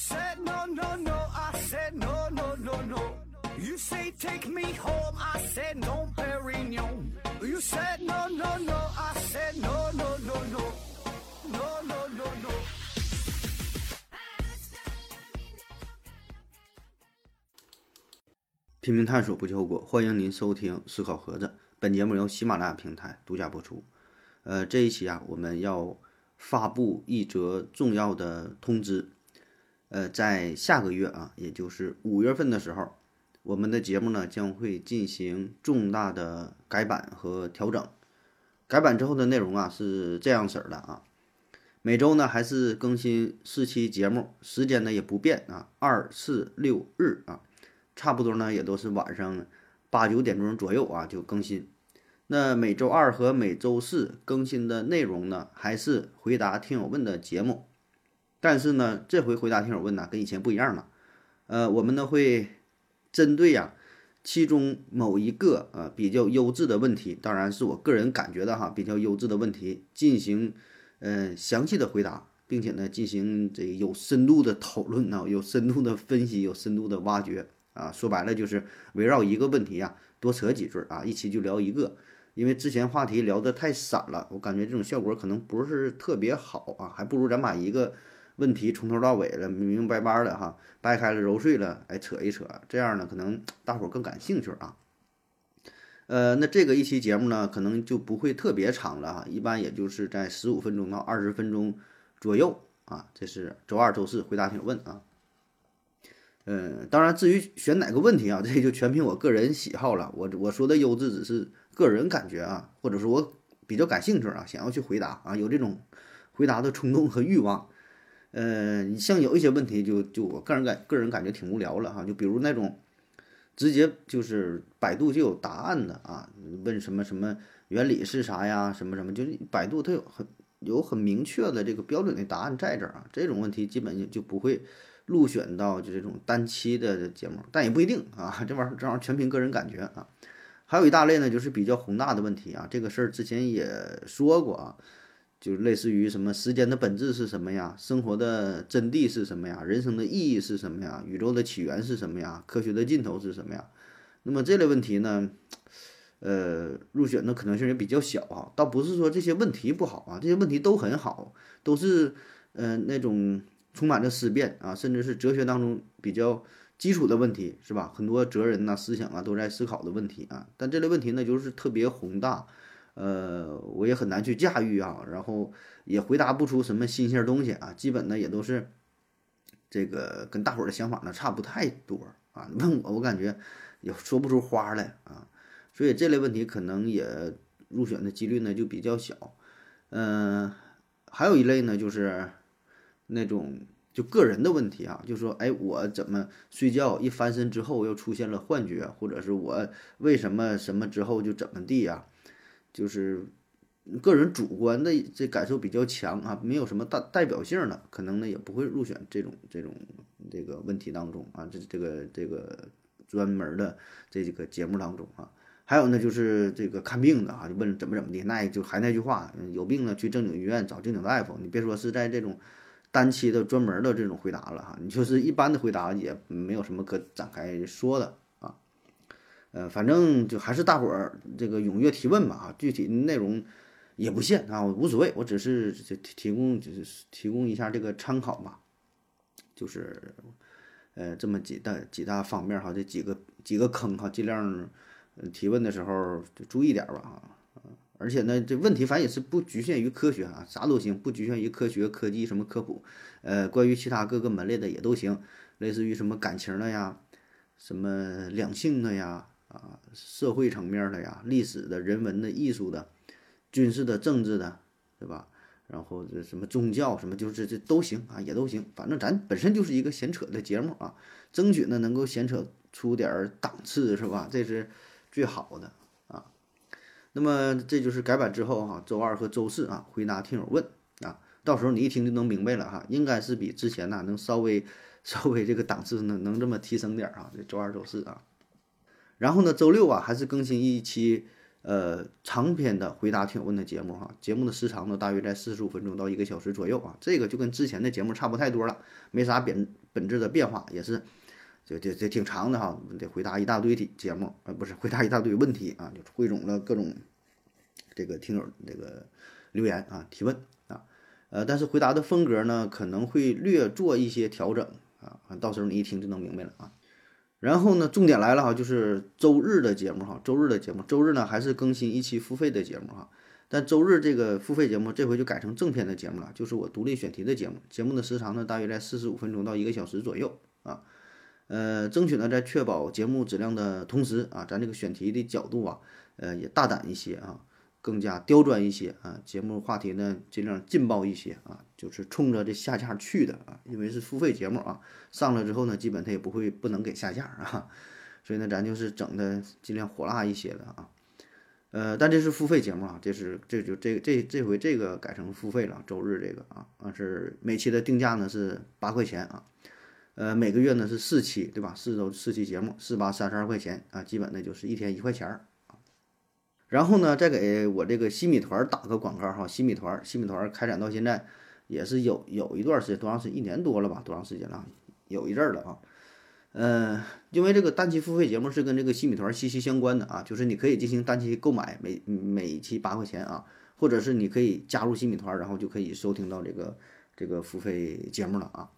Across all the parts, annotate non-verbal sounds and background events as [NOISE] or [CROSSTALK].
said no no no, I said no no no no. You say take me home, I said no, Perignon. You said no no no, I said no no no no, no no no no. 拼命探索，不计后果。欢迎您收听《思考盒子》，本节目由喜马拉雅平台独家播出。呃，这一期啊，我们要发布一则重要的通知。呃，在下个月啊，也就是五月份的时候，我们的节目呢将会进行重大的改版和调整。改版之后的内容啊是这样式儿的啊，每周呢还是更新四期节目，时间呢也不变啊，二四六日啊。差不多呢，也都是晚上八九点钟左右啊就更新。那每周二和每周四更新的内容呢，还是回答听友问的节目。但是呢，这回回答听友问呢，跟以前不一样了。呃，我们呢会针对呀其中某一个呃比较优质的问题，当然是我个人感觉的哈，比较优质的问题进行呃详细的回答，并且呢进行这有深度的讨论呢，有深度的分析，有深度的挖掘。啊，说白了就是围绕一个问题啊，多扯几句啊，一期就聊一个。因为之前话题聊得太散了，我感觉这种效果可能不是特别好啊，还不如咱把一个问题从头到尾了，明明白白的哈，掰开了揉碎了，哎，扯一扯，这样呢，可能大伙儿更感兴趣啊。呃，那这个一期节目呢，可能就不会特别长了哈，一般也就是在十五分钟到二十分钟左右啊。这是周二、周四回答听问啊。嗯，当然，至于选哪个问题啊，这就全凭我个人喜好了。我我说的优质只是个人感觉啊，或者说我比较感兴趣啊，想要去回答啊，有这种回答的冲动和欲望。呃，你像有一些问题，就就我个人感个人感觉挺无聊了哈，就比如那种直接就是百度就有答案的啊，问什么什么原理是啥呀，什么什么，就是百度它有很有很明确的这个标准的答案在这儿啊，这种问题基本就不会。入选到就这种单期的节目，但也不一定啊。[LAUGHS] 这玩意儿正好全凭个人感觉啊。还有一大类呢，就是比较宏大的问题啊。这个事儿之前也说过啊，就类似于什么时间的本质是什么呀？生活的真谛是什么呀？人生的意义是什么呀？宇宙的起源是什么呀？科学的尽头是什么呀？那么这类问题呢，呃，入选的可能性也比较小啊。倒不是说这些问题不好啊，这些问题都很好，都是呃那种。充满着思辨啊，甚至是哲学当中比较基础的问题，是吧？很多哲人呐、思想啊都在思考的问题啊。但这类问题呢，就是特别宏大，呃，我也很难去驾驭啊。然后也回答不出什么新鲜东西啊。基本呢也都是这个跟大伙儿的想法呢差不太多啊。问 [LAUGHS] 我，我感觉也说不出花来啊。所以这类问题可能也入选的几率呢就比较小。嗯，还有一类呢就是。那种就个人的问题啊，就说哎，我怎么睡觉一翻身之后又出现了幻觉，或者是我为什么什么之后就怎么地呀？就是个人主观的这感受比较强啊，没有什么代代表性的，可能呢也不会入选这种这种这个问题当中啊，这这个这个专门的这几个节目当中啊。还有呢，就是这个看病的啊，就问怎么怎么地，那就还那句话，有病了去正经医院找正经大夫，你别说是在这种。单期的专门的这种回答了哈，你就是一般的回答也没有什么可展开说的，呃，反正就还是大伙儿这个踊跃提问吧啊，具体内容也不限啊，无所谓，我只是提提供就是提供一下这个参考嘛，就是呃这么几大几大方面哈，这几个几个坑哈，尽量提问的时候就注意点吧啊。而且呢，这问题反正也是不局限于科学啊，啥都行，不局限于科学、科技什么科普，呃，关于其他各个门类的也都行，类似于什么感情的呀，什么两性的呀，啊，社会层面的呀，历史的、人文的、艺术的、军事的、政治的，对吧？然后这什么宗教什么，就是这都行啊，也都行，反正咱本身就是一个闲扯的节目啊，争取呢能够闲扯出点档次，是吧？这是最好的啊。那么这就是改版之后哈，周二和周四啊回答听友问啊，到时候你一听就能明白了哈，应该是比之前呢能稍微稍微这个档次能能这么提升点啊，这周二周四啊，然后呢周六啊还是更新一期呃长篇的回答听友问的节目哈，节目的时长呢大约在四十五分钟到一个小时左右啊，这个就跟之前的节目差不太多了，没啥本本质的变化，也是就就就挺长的哈，得回答一大堆题节目，呃不是回答一大堆问题啊，就汇总了各种这个听友这个留言啊提问啊，呃但是回答的风格呢可能会略做一些调整啊，到时候你一听就能明白了啊。然后呢，重点来了哈，就是周日的节目哈，周日的节目，周日呢还是更新一期付费的节目哈，但周日这个付费节目这回就改成正片的节目了，就是我独立选题的节目，节目的时长呢大约在四十五分钟到一个小时左右啊，呃，争取呢在确保节目质量的同时啊，咱这个选题的角度啊，呃也大胆一些啊。更加刁钻一些啊，节目话题呢尽量劲爆一些啊，就是冲着这下架去的啊，因为是付费节目啊，上了之后呢，基本它也不会不能给下架啊，所以呢，咱就是整的尽量火辣一些的啊，呃，但这是付费节目啊，这是这就这这这回这个改成付费了，周日这个啊，啊是每期的定价呢是八块钱啊，呃每个月呢是四期对吧？四周四期节目，四八三十二块钱啊，基本呢就是一天一块钱儿。然后呢，再给我这个西米团打个广告哈，西米团，西米团开展到现在也是有有一段时间，多长时间？一年多了吧？多长时间了？有一阵儿了啊。嗯，因为这个单期付费节目是跟这个西米团息息相关的啊，就是你可以进行单期购买，每每期八块钱啊，或者是你可以加入西米团，然后就可以收听到这个这个付费节目了啊。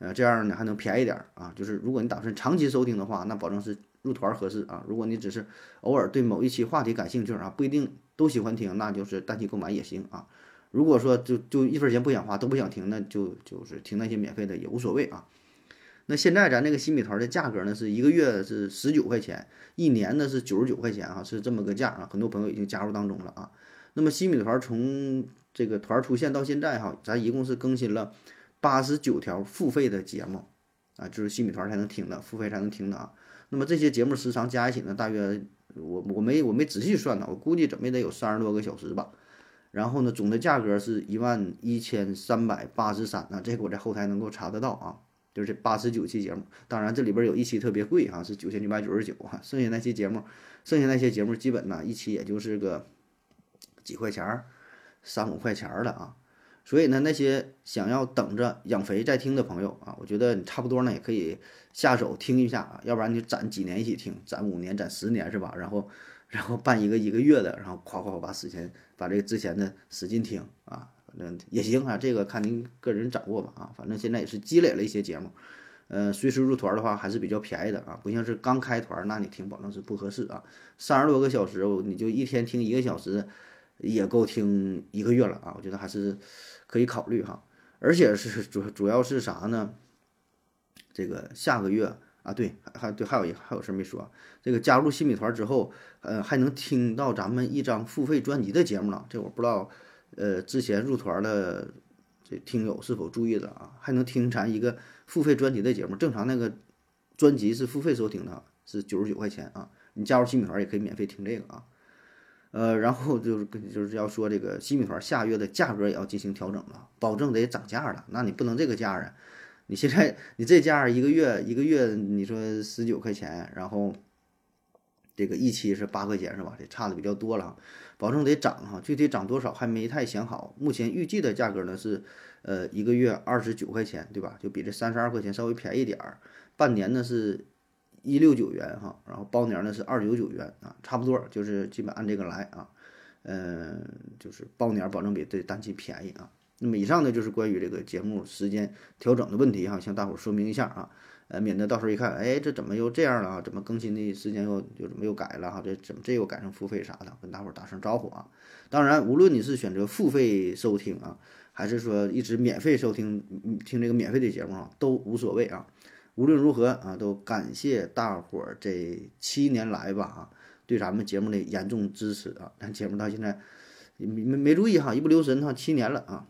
呃，这样呢还能便宜点儿啊，就是如果你打算长期收听的话，那保证是。入团合适啊！如果你只是偶尔对某一期话题感兴趣啊，不一定都喜欢听，那就是单期购买也行啊。如果说就就一分钱不想花，都不想听，那就就是听那些免费的也无所谓啊。那现在咱这个新米团的价格呢，是一个月是十九块钱，一年呢是九十九块钱啊，是这么个价啊。很多朋友已经加入当中了啊。那么新米团从这个团出现到现在哈，咱一共是更新了八十九条付费的节目啊，就是新米团才能听的，付费才能听的啊。那么这些节目时长加一起呢，大约我我没我没仔细算呢，我估计怎么也得有三十多个小时吧。然后呢，总的价格是一万一千三百八十三啊，这个我在后台能够查得到啊，就是八十九期节目。当然这里边有一期特别贵哈，是九千九百九十九啊，剩下那些节目，剩下那些节目基本呢一期也就是个几块钱儿，三五块钱儿的啊。所以呢，那些想要等着养肥再听的朋友啊，我觉得你差不多呢也可以下手听一下啊，要不然你攒几年一起听，攒五年、攒十年是吧？然后，然后办一个一个月的，然后夸夸把之前把这个之前的使劲听啊，反正也行啊，这个看您个人掌握吧啊，反正现在也是积累了一些节目，呃，随时入团的话还是比较便宜的啊，不像是刚开团，那你听保证是不合适啊，三十多个小时，你就一天听一个小时，也够听一个月了啊，我觉得还是。可以考虑哈，而且是主主要是啥呢？这个下个月啊，对，还对，还有一还有事没说，这个加入新米团之后，呃，还能听到咱们一张付费专辑的节目了。这我不知道，呃，之前入团的这听友是否注意的啊？还能听咱一个付费专辑的节目。正常那个专辑是付费收听的，是九十九块钱啊。你加入新米团也可以免费听这个啊。呃，然后就是就是要说这个西米团下月的价格也要进行调整了，保证得涨价了。那你不能这个价啊！你现在你这价一个月一个月你说十九块钱，然后这个一期是八块钱是吧？这差的比较多了，保证得涨哈。具体涨多少还没太想好。目前预计的价格呢是呃一个月二十九块钱，对吧？就比这三十二块钱稍微便宜点儿。半年呢是。一六九元哈，然后包年呢是二九九元啊，差不多就是基本按这个来啊，嗯，就是包年保证比这单期便宜啊。那么以上呢就是关于这个节目时间调整的问题哈，向大伙说明一下啊，呃，免得到时候一看，哎，这怎么又这样了啊？怎么更新的时间又又怎么又改了哈？这怎么这又改成付费啥的？跟大伙打声招呼啊。当然，无论你是选择付费收听啊，还是说一直免费收听听这个免费的节目啊，都无所谓啊。无论如何啊，都感谢大伙儿这七年来吧啊，对咱们节目的严重支持啊！咱节目到现在没没没注意哈，一不留神哈，七年了啊。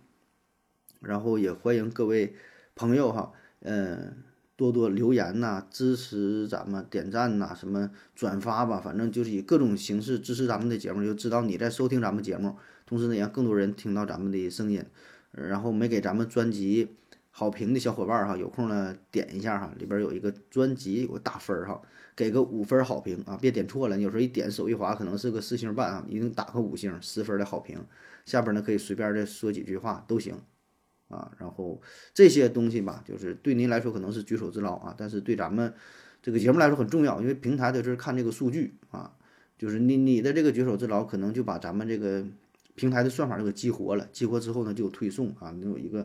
然后也欢迎各位朋友哈，嗯，多多留言呐，支持咱们点赞呐，什么转发吧，反正就是以各种形式支持咱们的节目，就知道你在收听咱们节目，同时呢，让更多人听到咱们的声音。然后没给咱们专辑。好评的小伙伴哈，有空呢点一下哈，里边有一个专辑有个打分哈，给个五分好评啊，别点错了，有时候一点手一滑可能是个四星半啊，一定打个五星十分的好评，下边呢可以随便的说几句话都行啊，然后这些东西吧，就是对您来说可能是举手之劳啊，但是对咱们这个节目来说很重要，因为平台在这看这个数据啊，就是你你的这个举手之劳可能就把咱们这个平台的算法就给激活了，激活之后呢就有推送啊，能有一个。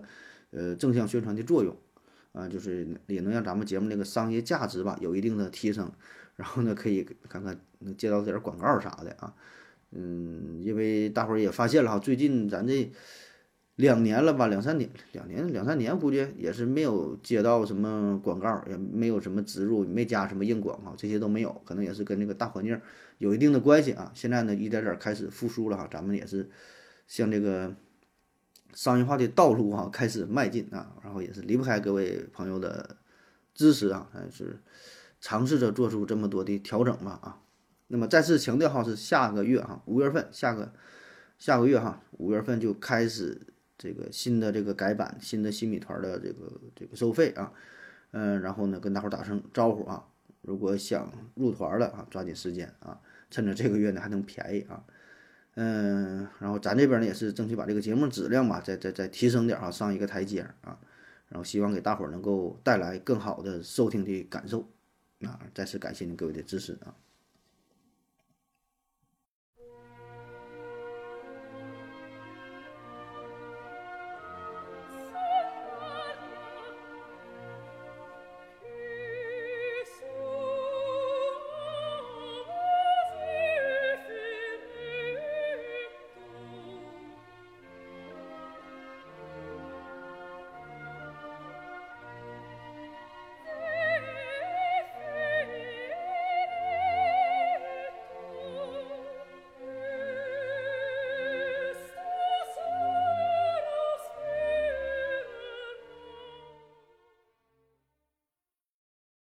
呃，正向宣传的作用，啊，就是也能让咱们节目那个商业价值吧有一定的提升，然后呢，可以看看能接到点广告啥的啊，嗯，因为大伙儿也发现了哈，最近咱这两年了吧，两三年，两年两三年，估计也是没有接到什么广告，也没有什么植入，没加什么硬广啊，这些都没有，可能也是跟这个大环境有一定的关系啊。现在呢，一点点开始复苏了哈，咱们也是像这个。商业化的道路哈开始迈进啊，然后也是离不开各位朋友的支持啊，还是尝试着做出这么多的调整吧啊。那么再次强调哈，是下个月哈，五月份下个下个月哈，五月份就开始这个新的这个改版，新的新米团的这个这个收费啊，嗯，然后呢跟大伙打声招呼啊，如果想入团的啊，抓紧时间啊，趁着这个月呢还能便宜啊。嗯，然后咱这边呢也是争取把这个节目质量吧，再再再提升点啊，上一个台阶啊，然后希望给大伙儿能够带来更好的收听的感受啊，再次感谢您各位的支持啊。